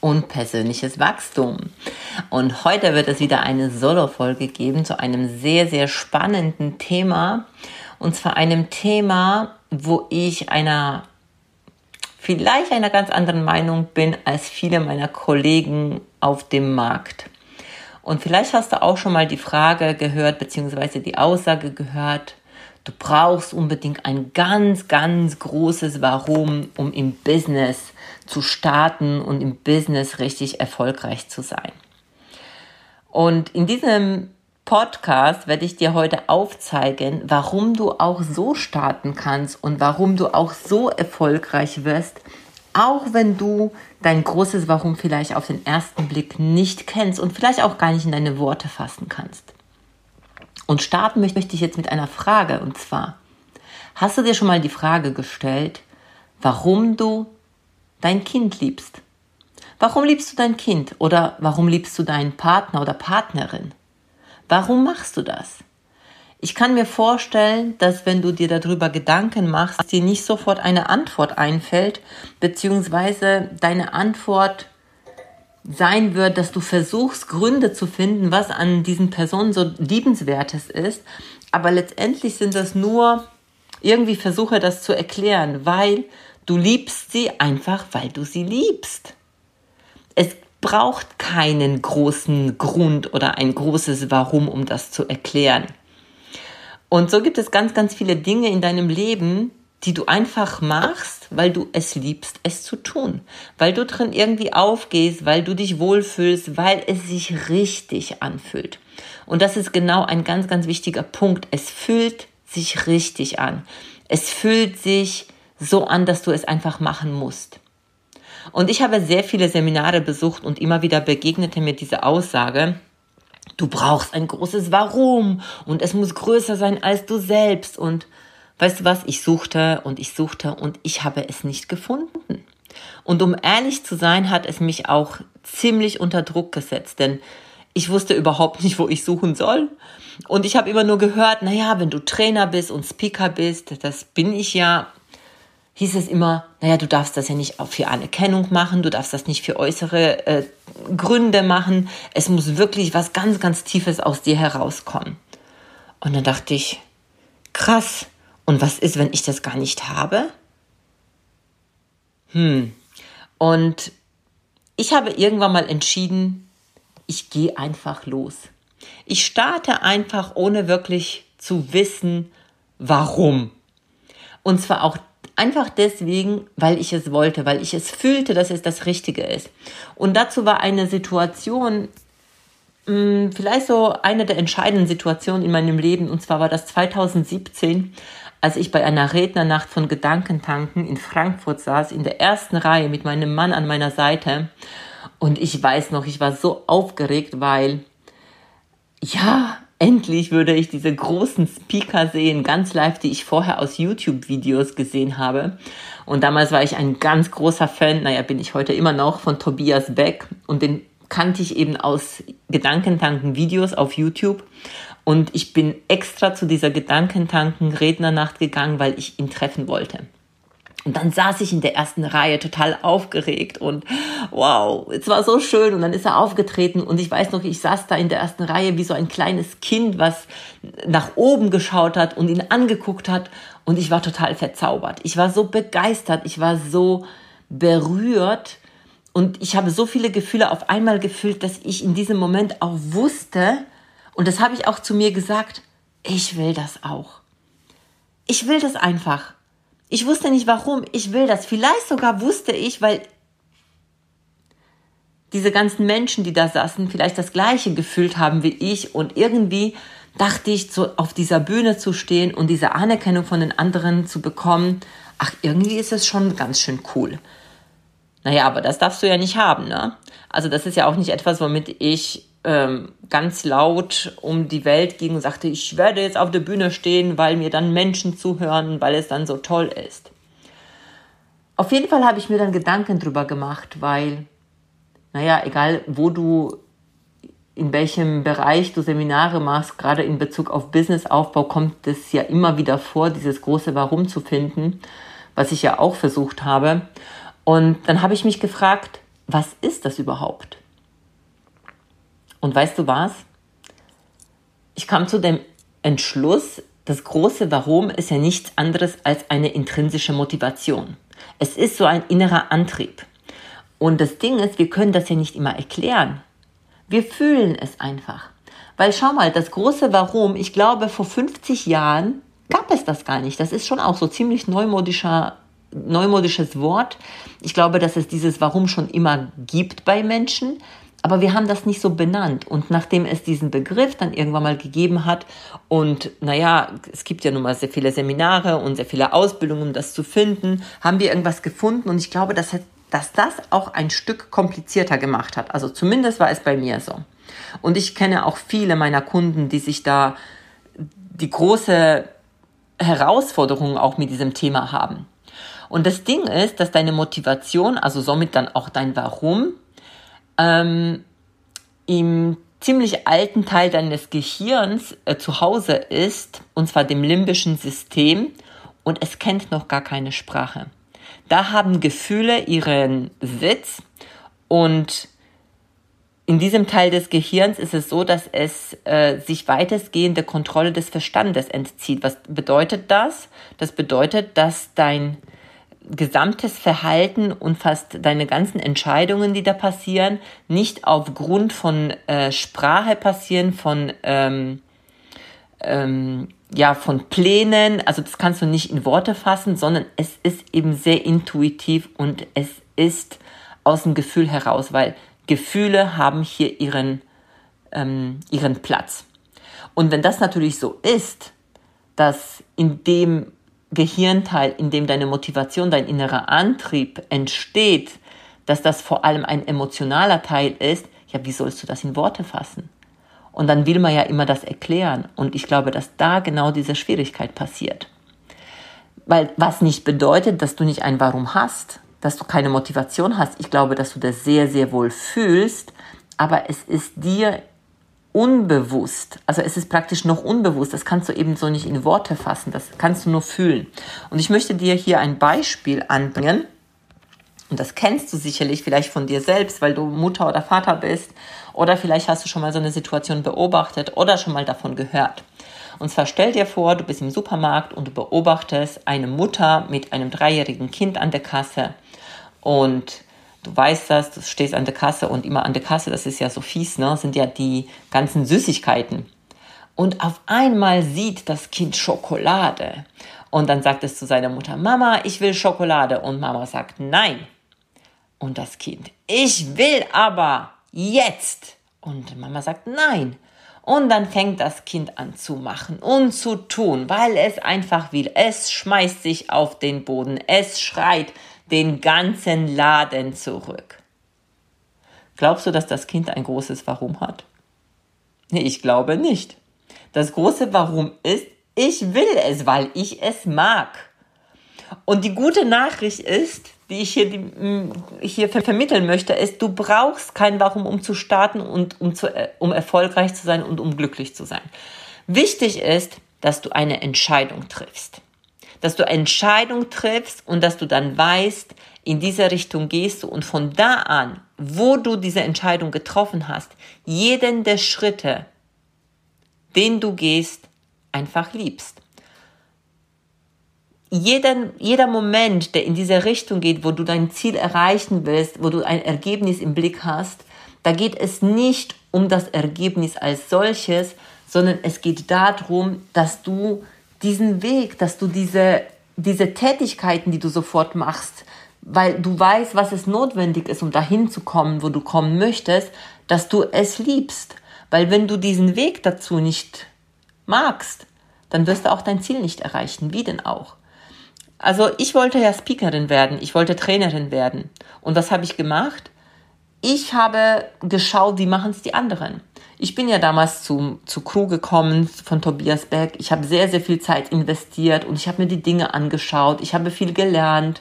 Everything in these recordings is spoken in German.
und persönliches Wachstum. Und heute wird es wieder eine Solo-Folge geben zu einem sehr, sehr spannenden Thema. Und zwar einem Thema, wo ich einer, vielleicht einer ganz anderen Meinung bin als viele meiner Kollegen auf dem Markt. Und vielleicht hast du auch schon mal die Frage gehört, beziehungsweise die Aussage gehört, Du brauchst unbedingt ein ganz, ganz großes Warum, um im Business zu starten und im Business richtig erfolgreich zu sein. Und in diesem Podcast werde ich dir heute aufzeigen, warum du auch so starten kannst und warum du auch so erfolgreich wirst, auch wenn du dein großes Warum vielleicht auf den ersten Blick nicht kennst und vielleicht auch gar nicht in deine Worte fassen kannst. Und starten möchte ich jetzt mit einer Frage und zwar, hast du dir schon mal die Frage gestellt, warum du dein Kind liebst? Warum liebst du dein Kind oder warum liebst du deinen Partner oder Partnerin? Warum machst du das? Ich kann mir vorstellen, dass wenn du dir darüber Gedanken machst, dir nicht sofort eine Antwort einfällt, beziehungsweise deine Antwort sein wird, dass du versuchst, Gründe zu finden, was an diesen Personen so liebenswertes ist. Aber letztendlich sind das nur irgendwie Versuche, das zu erklären, weil du liebst sie einfach, weil du sie liebst. Es braucht keinen großen Grund oder ein großes Warum, um das zu erklären. Und so gibt es ganz, ganz viele Dinge in deinem Leben, die du einfach machst, weil du es liebst, es zu tun, weil du drin irgendwie aufgehst, weil du dich wohlfühlst, weil es sich richtig anfühlt. Und das ist genau ein ganz, ganz wichtiger Punkt. Es fühlt sich richtig an. Es fühlt sich so an, dass du es einfach machen musst. Und ich habe sehr viele Seminare besucht und immer wieder begegnete mir diese Aussage, du brauchst ein großes Warum und es muss größer sein als du selbst und Weißt du was, ich suchte und ich suchte und ich habe es nicht gefunden. Und um ehrlich zu sein, hat es mich auch ziemlich unter Druck gesetzt, denn ich wusste überhaupt nicht, wo ich suchen soll. Und ich habe immer nur gehört, naja, wenn du Trainer bist und Speaker bist, das bin ich ja, hieß es immer, naja, du darfst das ja nicht für Anerkennung machen, du darfst das nicht für äußere äh, Gründe machen. Es muss wirklich was ganz, ganz Tiefes aus dir herauskommen. Und dann dachte ich, krass, und was ist, wenn ich das gar nicht habe? Hm. Und ich habe irgendwann mal entschieden, ich gehe einfach los. Ich starte einfach, ohne wirklich zu wissen, warum. Und zwar auch einfach deswegen, weil ich es wollte, weil ich es fühlte, dass es das Richtige ist. Und dazu war eine Situation, hm, vielleicht so eine der entscheidenden Situationen in meinem Leben, und zwar war das 2017, als ich bei einer Rednernacht von Gedankentanken in Frankfurt saß, in der ersten Reihe mit meinem Mann an meiner Seite. Und ich weiß noch, ich war so aufgeregt, weil, ja, endlich würde ich diese großen Speaker sehen, ganz live, die ich vorher aus YouTube-Videos gesehen habe. Und damals war ich ein ganz großer Fan, naja, bin ich heute immer noch, von Tobias Beck. Und den kannte ich eben aus Gedankentanken-Videos auf YouTube. Und ich bin extra zu dieser Gedankentanken-Rednernacht gegangen, weil ich ihn treffen wollte. Und dann saß ich in der ersten Reihe total aufgeregt und wow, es war so schön. Und dann ist er aufgetreten und ich weiß noch, ich saß da in der ersten Reihe wie so ein kleines Kind, was nach oben geschaut hat und ihn angeguckt hat. Und ich war total verzaubert. Ich war so begeistert. Ich war so berührt. Und ich habe so viele Gefühle auf einmal gefühlt, dass ich in diesem Moment auch wusste, und das habe ich auch zu mir gesagt, ich will das auch. Ich will das einfach. Ich wusste nicht warum, ich will das. Vielleicht sogar wusste ich, weil diese ganzen Menschen, die da saßen, vielleicht das gleiche gefühlt haben wie ich und irgendwie dachte ich, so auf dieser Bühne zu stehen und diese Anerkennung von den anderen zu bekommen, ach, irgendwie ist es schon ganz schön cool. Naja, aber das darfst du ja nicht haben, ne? Also das ist ja auch nicht etwas, womit ich ähm, ganz laut um die Welt ging und sagte, ich werde jetzt auf der Bühne stehen, weil mir dann Menschen zuhören, weil es dann so toll ist. Auf jeden Fall habe ich mir dann Gedanken drüber gemacht, weil, naja, egal wo du, in welchem Bereich du Seminare machst, gerade in Bezug auf Businessaufbau kommt es ja immer wieder vor, dieses große Warum zu finden, was ich ja auch versucht habe. Und dann habe ich mich gefragt, was ist das überhaupt? Und weißt du was? Ich kam zu dem Entschluss, das große Warum ist ja nichts anderes als eine intrinsische Motivation. Es ist so ein innerer Antrieb. Und das Ding ist, wir können das ja nicht immer erklären. Wir fühlen es einfach. Weil schau mal, das große Warum, ich glaube, vor 50 Jahren gab es das gar nicht. Das ist schon auch so ziemlich neumodischer, neumodisches Wort. Ich glaube, dass es dieses Warum schon immer gibt bei Menschen. Aber wir haben das nicht so benannt. Und nachdem es diesen Begriff dann irgendwann mal gegeben hat und naja, es gibt ja nun mal sehr viele Seminare und sehr viele Ausbildungen, um das zu finden, haben wir irgendwas gefunden. Und ich glaube, dass, dass das auch ein Stück komplizierter gemacht hat. Also zumindest war es bei mir so. Und ich kenne auch viele meiner Kunden, die sich da die große Herausforderung auch mit diesem Thema haben. Und das Ding ist, dass deine Motivation, also somit dann auch dein Warum, ähm, im ziemlich alten Teil deines Gehirns äh, zu Hause ist, und zwar dem limbischen System, und es kennt noch gar keine Sprache. Da haben Gefühle ihren Sitz und in diesem Teil des Gehirns ist es so, dass es äh, sich weitestgehend der Kontrolle des Verstandes entzieht. Was bedeutet das? Das bedeutet, dass dein gesamtes Verhalten und fast deine ganzen Entscheidungen, die da passieren, nicht aufgrund von äh, Sprache passieren, von ähm, ähm, ja von Plänen. Also das kannst du nicht in Worte fassen, sondern es ist eben sehr intuitiv und es ist aus dem Gefühl heraus, weil Gefühle haben hier ihren ähm, ihren Platz. Und wenn das natürlich so ist, dass in dem Gehirnteil, in dem deine Motivation, dein innerer Antrieb entsteht, dass das vor allem ein emotionaler Teil ist, ja, wie sollst du das in Worte fassen? Und dann will man ja immer das erklären. Und ich glaube, dass da genau diese Schwierigkeit passiert. Weil was nicht bedeutet, dass du nicht ein Warum hast, dass du keine Motivation hast. Ich glaube, dass du das sehr, sehr wohl fühlst, aber es ist dir unbewusst, also es ist praktisch noch unbewusst, das kannst du eben so nicht in Worte fassen, das kannst du nur fühlen. Und ich möchte dir hier ein Beispiel anbringen, und das kennst du sicherlich vielleicht von dir selbst, weil du Mutter oder Vater bist, oder vielleicht hast du schon mal so eine Situation beobachtet oder schon mal davon gehört. Und zwar stell dir vor, du bist im Supermarkt und du beobachtest eine Mutter mit einem dreijährigen Kind an der Kasse und Du weißt das, du stehst an der Kasse und immer an der Kasse, das ist ja so fies, ne, sind ja die ganzen Süßigkeiten. Und auf einmal sieht das Kind Schokolade. Und dann sagt es zu seiner Mutter, Mama, ich will Schokolade. Und Mama sagt, nein. Und das Kind, ich will aber jetzt. Und Mama sagt, nein. Und dann fängt das Kind an zu machen und zu tun, weil es einfach will. Es schmeißt sich auf den Boden, es schreit, den ganzen Laden zurück. Glaubst du, dass das Kind ein großes Warum hat? Nee, ich glaube nicht. Das große Warum ist, ich will es, weil ich es mag. Und die gute Nachricht ist, die ich hier, die, hier vermitteln möchte, ist, du brauchst kein Warum, um zu starten und um, zu, äh, um erfolgreich zu sein und um glücklich zu sein. Wichtig ist, dass du eine Entscheidung triffst dass du Entscheidung triffst und dass du dann weißt, in diese Richtung gehst du und von da an, wo du diese Entscheidung getroffen hast, jeden der Schritte, den du gehst, einfach liebst. Jeden, jeder Moment, der in diese Richtung geht, wo du dein Ziel erreichen willst, wo du ein Ergebnis im Blick hast, da geht es nicht um das Ergebnis als solches, sondern es geht darum, dass du diesen Weg, dass du diese, diese Tätigkeiten, die du sofort machst, weil du weißt, was es notwendig ist, um dahin zu kommen, wo du kommen möchtest, dass du es liebst. Weil wenn du diesen Weg dazu nicht magst, dann wirst du auch dein Ziel nicht erreichen. Wie denn auch? Also ich wollte ja Speakerin werden, ich wollte Trainerin werden. Und was habe ich gemacht? ich habe geschaut, wie machen es die anderen. Ich bin ja damals zu, zu Crew gekommen von Tobias Beck. Ich habe sehr, sehr viel Zeit investiert und ich habe mir die Dinge angeschaut. Ich habe viel gelernt.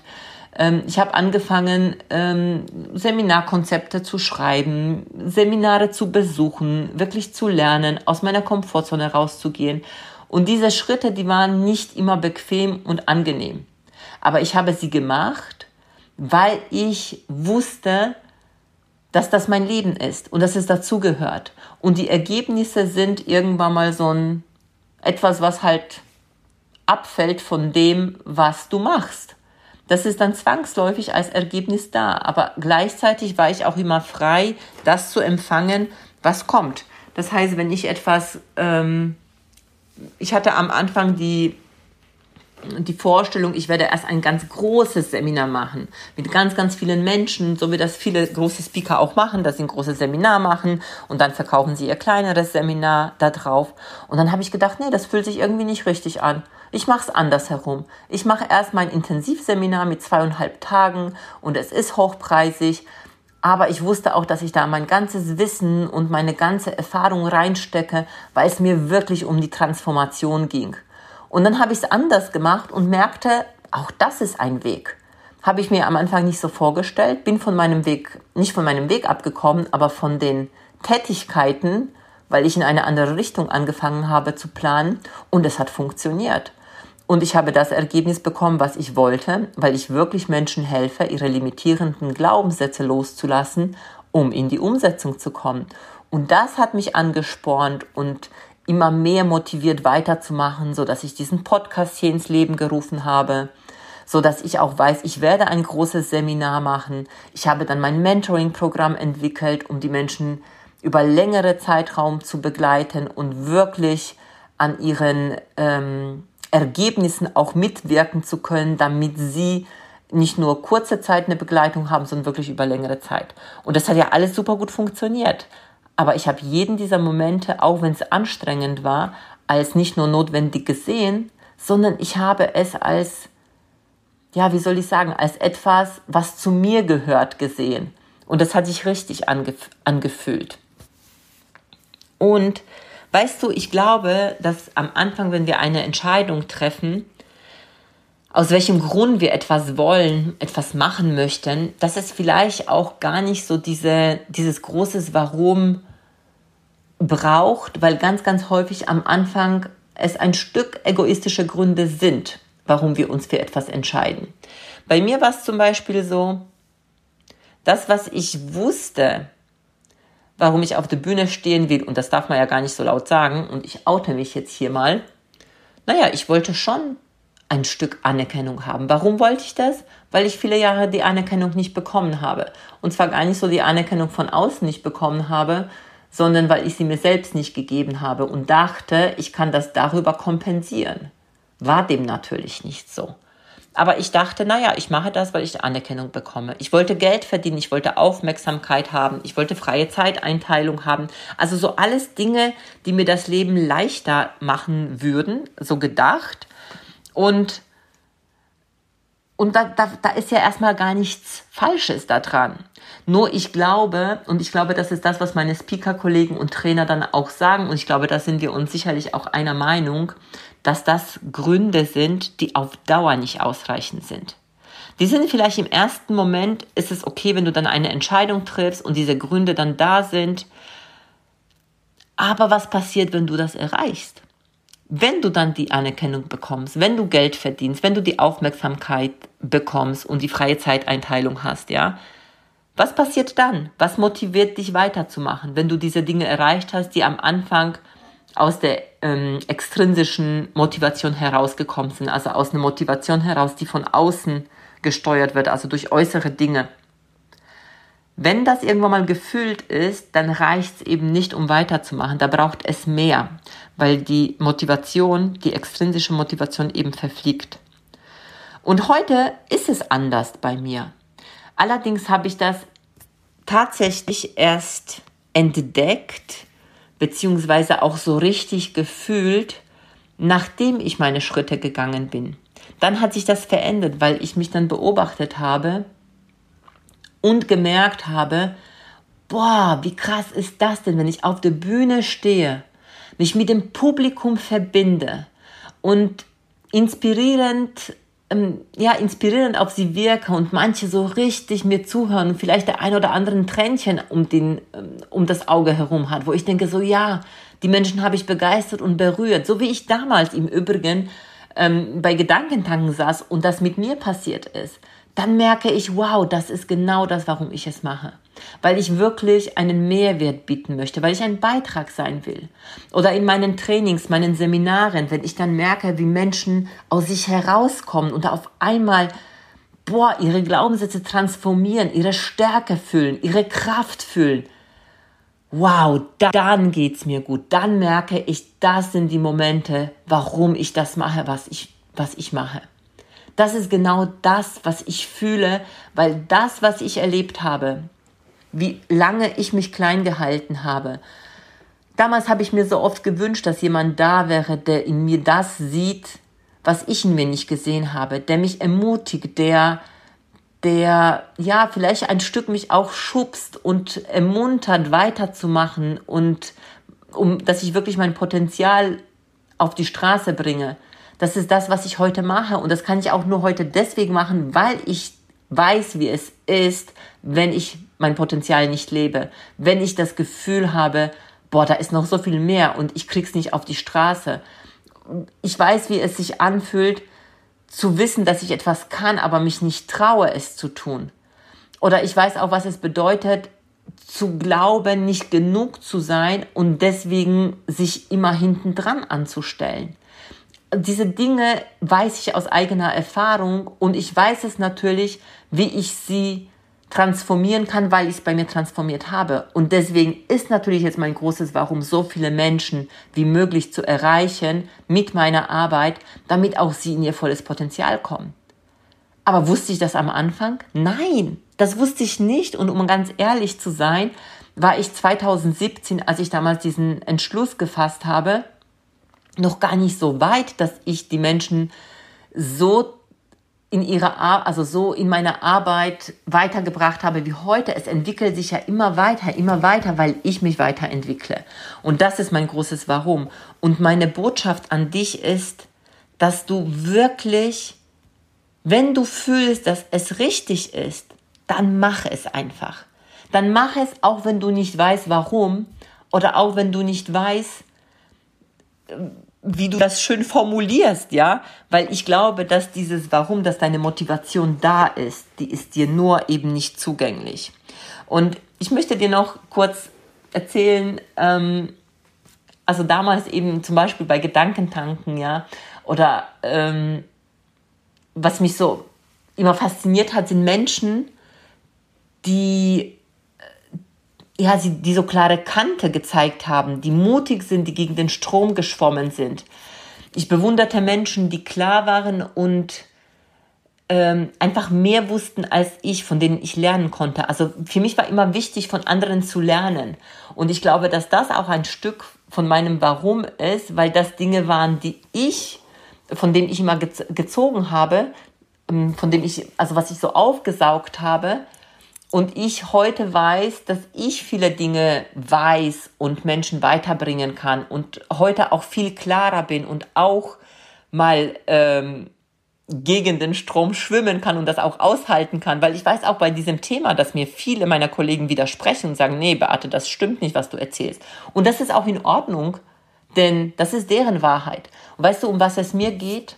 Ähm, ich habe angefangen, ähm, Seminarkonzepte zu schreiben, Seminare zu besuchen, wirklich zu lernen, aus meiner Komfortzone rauszugehen. Und diese Schritte, die waren nicht immer bequem und angenehm. Aber ich habe sie gemacht, weil ich wusste, dass das mein Leben ist und dass es dazugehört. Und die Ergebnisse sind irgendwann mal so ein etwas, was halt abfällt von dem, was du machst. Das ist dann zwangsläufig als Ergebnis da. Aber gleichzeitig war ich auch immer frei, das zu empfangen, was kommt. Das heißt, wenn ich etwas, ähm, ich hatte am Anfang die die Vorstellung, ich werde erst ein ganz großes Seminar machen mit ganz, ganz vielen Menschen, so wie das viele große Speaker auch machen, dass sie ein großes Seminar machen und dann verkaufen sie ihr kleineres Seminar da drauf. Und dann habe ich gedacht, nee, das fühlt sich irgendwie nicht richtig an. Ich mache es andersherum. Ich mache erst mein Intensivseminar mit zweieinhalb Tagen und es ist hochpreisig. Aber ich wusste auch, dass ich da mein ganzes Wissen und meine ganze Erfahrung reinstecke, weil es mir wirklich um die Transformation ging. Und dann habe ich es anders gemacht und merkte, auch das ist ein Weg. Habe ich mir am Anfang nicht so vorgestellt, bin von meinem Weg, nicht von meinem Weg abgekommen, aber von den Tätigkeiten, weil ich in eine andere Richtung angefangen habe zu planen und es hat funktioniert. Und ich habe das Ergebnis bekommen, was ich wollte, weil ich wirklich Menschen helfe, ihre limitierenden Glaubenssätze loszulassen, um in die Umsetzung zu kommen. Und das hat mich angespornt und immer mehr motiviert weiterzumachen, so dass ich diesen Podcast hier ins Leben gerufen habe, so dass ich auch weiß, ich werde ein großes Seminar machen. Ich habe dann mein Mentoring-Programm entwickelt, um die Menschen über längere Zeitraum zu begleiten und wirklich an ihren ähm, Ergebnissen auch mitwirken zu können, damit sie nicht nur kurze Zeit eine Begleitung haben, sondern wirklich über längere Zeit. Und das hat ja alles super gut funktioniert. Aber ich habe jeden dieser Momente, auch wenn es anstrengend war, als nicht nur notwendig gesehen, sondern ich habe es als, ja, wie soll ich sagen, als etwas, was zu mir gehört, gesehen. Und das hat sich richtig angef angefühlt. Und weißt du, ich glaube, dass am Anfang, wenn wir eine Entscheidung treffen, aus welchem Grund wir etwas wollen, etwas machen möchten, dass es vielleicht auch gar nicht so diese, dieses großes Warum braucht, weil ganz, ganz häufig am Anfang es ein Stück egoistische Gründe sind, warum wir uns für etwas entscheiden. Bei mir war es zum Beispiel so, das, was ich wusste, warum ich auf der Bühne stehen will, und das darf man ja gar nicht so laut sagen, und ich oute mich jetzt hier mal, naja, ich wollte schon ein Stück Anerkennung haben. Warum wollte ich das? Weil ich viele Jahre die Anerkennung nicht bekommen habe. Und zwar gar nicht so die Anerkennung von außen nicht bekommen habe, sondern weil ich sie mir selbst nicht gegeben habe und dachte, ich kann das darüber kompensieren. War dem natürlich nicht so. Aber ich dachte, naja, ich mache das, weil ich Anerkennung bekomme. Ich wollte Geld verdienen, ich wollte Aufmerksamkeit haben, ich wollte freie Zeiteinteilung haben. Also so alles Dinge, die mir das Leben leichter machen würden, so gedacht. Und und da, da, da ist ja erstmal gar nichts Falsches daran. Nur ich glaube, und ich glaube, das ist das, was meine Speaker-Kollegen und Trainer dann auch sagen, und ich glaube, da sind wir uns sicherlich auch einer Meinung, dass das Gründe sind, die auf Dauer nicht ausreichend sind. Die sind vielleicht im ersten Moment, ist es okay, wenn du dann eine Entscheidung triffst und diese Gründe dann da sind. Aber was passiert, wenn du das erreichst? Wenn du dann die Anerkennung bekommst, wenn du Geld verdienst, wenn du die Aufmerksamkeit bekommst und die freie Zeiteinteilung hast, ja, was passiert dann? Was motiviert dich weiterzumachen, wenn du diese Dinge erreicht hast, die am Anfang aus der ähm, extrinsischen Motivation herausgekommen sind, also aus einer Motivation heraus, die von außen gesteuert wird, also durch äußere Dinge. Wenn das irgendwann mal gefüllt ist, dann reicht es eben nicht, um weiterzumachen. Da braucht es mehr, weil die Motivation, die extrinsische Motivation eben verfliegt. Und heute ist es anders bei mir. Allerdings habe ich das tatsächlich erst entdeckt, beziehungsweise auch so richtig gefühlt, nachdem ich meine Schritte gegangen bin. Dann hat sich das verändert, weil ich mich dann beobachtet habe, und gemerkt habe, boah, wie krass ist das denn, wenn ich auf der Bühne stehe, mich mit dem Publikum verbinde und inspirierend ähm, ja, inspirierend auf sie wirke und manche so richtig mir zuhören und vielleicht der ein oder andere ein Tränchen um, den, ähm, um das Auge herum hat, wo ich denke, so ja, die Menschen habe ich begeistert und berührt, so wie ich damals im Übrigen ähm, bei Gedankentanken saß und das mit mir passiert ist dann merke ich, wow, das ist genau das, warum ich es mache. Weil ich wirklich einen Mehrwert bieten möchte, weil ich ein Beitrag sein will. Oder in meinen Trainings, meinen Seminaren, wenn ich dann merke, wie Menschen aus sich herauskommen und auf einmal, boah, ihre Glaubenssätze transformieren, ihre Stärke fühlen, ihre Kraft fühlen. Wow, dann geht's mir gut. Dann merke ich, das sind die Momente, warum ich das mache, was ich, was ich mache. Das ist genau das, was ich fühle, weil das, was ich erlebt habe, wie lange ich mich klein gehalten habe. Damals habe ich mir so oft gewünscht, dass jemand da wäre, der in mir das sieht, was ich in mir nicht gesehen habe, der mich ermutigt, der, der, ja, vielleicht ein Stück mich auch schubst und ermuntert, weiterzumachen und um, dass ich wirklich mein Potenzial auf die Straße bringe. Das ist das, was ich heute mache. Und das kann ich auch nur heute deswegen machen, weil ich weiß, wie es ist, wenn ich mein Potenzial nicht lebe. Wenn ich das Gefühl habe, boah, da ist noch so viel mehr und ich krieg's nicht auf die Straße. Ich weiß, wie es sich anfühlt, zu wissen, dass ich etwas kann, aber mich nicht traue, es zu tun. Oder ich weiß auch, was es bedeutet, zu glauben, nicht genug zu sein und deswegen sich immer hinten dran anzustellen diese Dinge weiß ich aus eigener Erfahrung und ich weiß es natürlich, wie ich sie transformieren kann, weil ich es bei mir transformiert habe. Und deswegen ist natürlich jetzt mein großes Warum, so viele Menschen wie möglich zu erreichen mit meiner Arbeit, damit auch sie in ihr volles Potenzial kommen. Aber wusste ich das am Anfang? Nein, das wusste ich nicht. Und um ganz ehrlich zu sein, war ich 2017, als ich damals diesen Entschluss gefasst habe, noch gar nicht so weit, dass ich die Menschen so in ihrer Ar also so in meiner Arbeit weitergebracht habe wie heute. Es entwickelt sich ja immer weiter, immer weiter, weil ich mich weiterentwickle. Und das ist mein großes Warum. Und meine Botschaft an dich ist, dass du wirklich, wenn du fühlst, dass es richtig ist, dann mach es einfach. Dann mach es, auch wenn du nicht weißt, warum oder auch wenn du nicht weißt, wie du das schön formulierst, ja, weil ich glaube, dass dieses Warum, dass deine Motivation da ist, die ist dir nur eben nicht zugänglich. Und ich möchte dir noch kurz erzählen, ähm, also damals eben zum Beispiel bei Gedankentanken, ja, oder ähm, was mich so immer fasziniert hat, sind Menschen, die ja, sie, die so klare Kante gezeigt haben, die mutig sind, die gegen den Strom geschwommen sind. Ich bewunderte Menschen, die klar waren und ähm, einfach mehr wussten als ich, von denen ich lernen konnte. Also für mich war immer wichtig, von anderen zu lernen. Und ich glaube, dass das auch ein Stück von meinem Warum ist, weil das Dinge waren, die ich, von denen ich immer gezogen habe, ähm, von dem ich, also was ich so aufgesaugt habe, und ich heute weiß, dass ich viele Dinge weiß und Menschen weiterbringen kann und heute auch viel klarer bin und auch mal ähm, gegen den Strom schwimmen kann und das auch aushalten kann, weil ich weiß auch bei diesem Thema, dass mir viele meiner Kollegen widersprechen und sagen, nee, Beate, das stimmt nicht, was du erzählst. Und das ist auch in Ordnung, denn das ist deren Wahrheit. Und weißt du, um was es mir geht?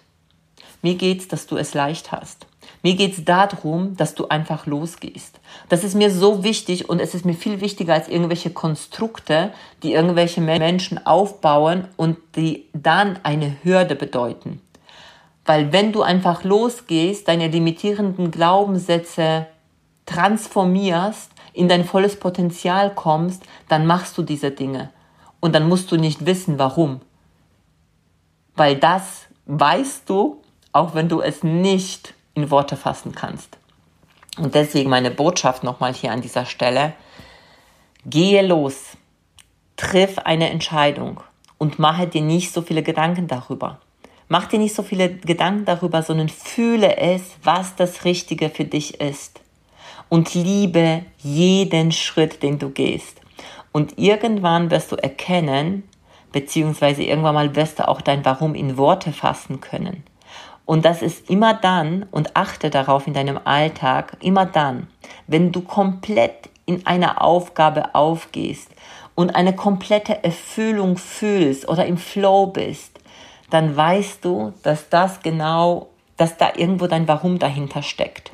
Mir geht's, dass du es leicht hast. Mir geht es darum, dass du einfach losgehst. Das ist mir so wichtig und es ist mir viel wichtiger als irgendwelche Konstrukte, die irgendwelche Menschen aufbauen und die dann eine Hürde bedeuten. Weil wenn du einfach losgehst, deine limitierenden Glaubenssätze transformierst, in dein volles Potenzial kommst, dann machst du diese Dinge. Und dann musst du nicht wissen, warum. Weil das weißt du, auch wenn du es nicht in Worte fassen kannst. Und deswegen meine Botschaft nochmal hier an dieser Stelle. Gehe los, triff eine Entscheidung und mache dir nicht so viele Gedanken darüber. Mach dir nicht so viele Gedanken darüber, sondern fühle es, was das Richtige für dich ist. und liebe jeden Schritt, den du gehst. Und irgendwann wirst du erkennen, beziehungsweise irgendwann mal wirst du auch dein Warum in Worte fassen können. Und das ist immer dann, und achte darauf in deinem Alltag, immer dann, wenn du komplett in einer Aufgabe aufgehst und eine komplette Erfüllung fühlst oder im Flow bist, dann weißt du, dass das genau, dass da irgendwo dein Warum dahinter steckt.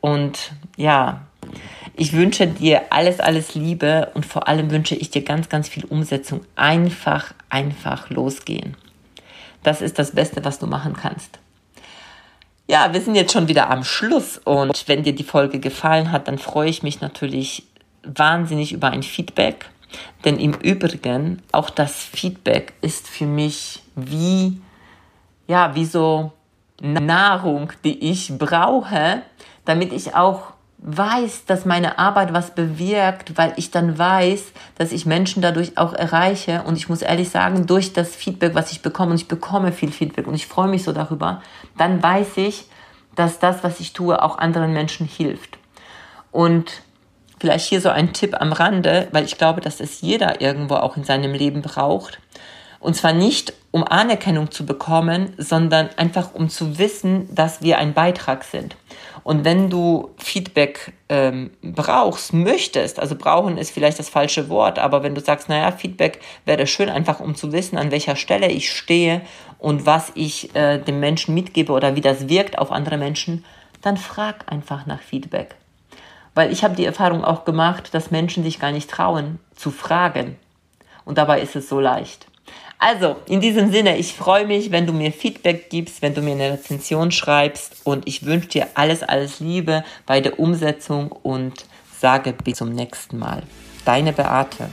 Und ja, ich wünsche dir alles, alles Liebe und vor allem wünsche ich dir ganz, ganz viel Umsetzung. Einfach, einfach losgehen. Das ist das Beste, was du machen kannst. Ja, wir sind jetzt schon wieder am Schluss und wenn dir die Folge gefallen hat, dann freue ich mich natürlich wahnsinnig über ein Feedback. Denn im Übrigen, auch das Feedback ist für mich wie, ja, wie so Nahrung, die ich brauche, damit ich auch weiß, dass meine Arbeit was bewirkt, weil ich dann weiß, dass ich Menschen dadurch auch erreiche. Und ich muss ehrlich sagen, durch das Feedback, was ich bekomme, und ich bekomme viel Feedback und ich freue mich so darüber, dann weiß ich, dass das, was ich tue, auch anderen Menschen hilft. Und vielleicht hier so ein Tipp am Rande, weil ich glaube, dass es jeder irgendwo auch in seinem Leben braucht. Und zwar nicht, um Anerkennung zu bekommen, sondern einfach um zu wissen, dass wir ein Beitrag sind. Und wenn du Feedback ähm, brauchst, möchtest, also brauchen ist vielleicht das falsche Wort, aber wenn du sagst, naja, Feedback wäre schön, einfach um zu wissen, an welcher Stelle ich stehe und was ich äh, dem Menschen mitgebe oder wie das wirkt auf andere Menschen, dann frag einfach nach Feedback. Weil ich habe die Erfahrung auch gemacht, dass Menschen sich gar nicht trauen zu fragen. Und dabei ist es so leicht. Also, in diesem Sinne, ich freue mich, wenn du mir Feedback gibst, wenn du mir eine Rezension schreibst und ich wünsche dir alles, alles Liebe bei der Umsetzung und sage bis zum nächsten Mal. Deine Beate.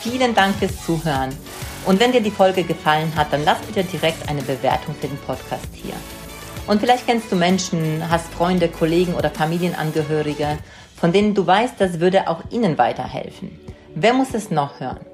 Vielen Dank fürs Zuhören. Und wenn dir die Folge gefallen hat, dann lass bitte direkt eine Bewertung für den Podcast hier. Und vielleicht kennst du Menschen, hast Freunde, Kollegen oder Familienangehörige, von denen du weißt, das würde auch ihnen weiterhelfen. Wer muss es noch hören?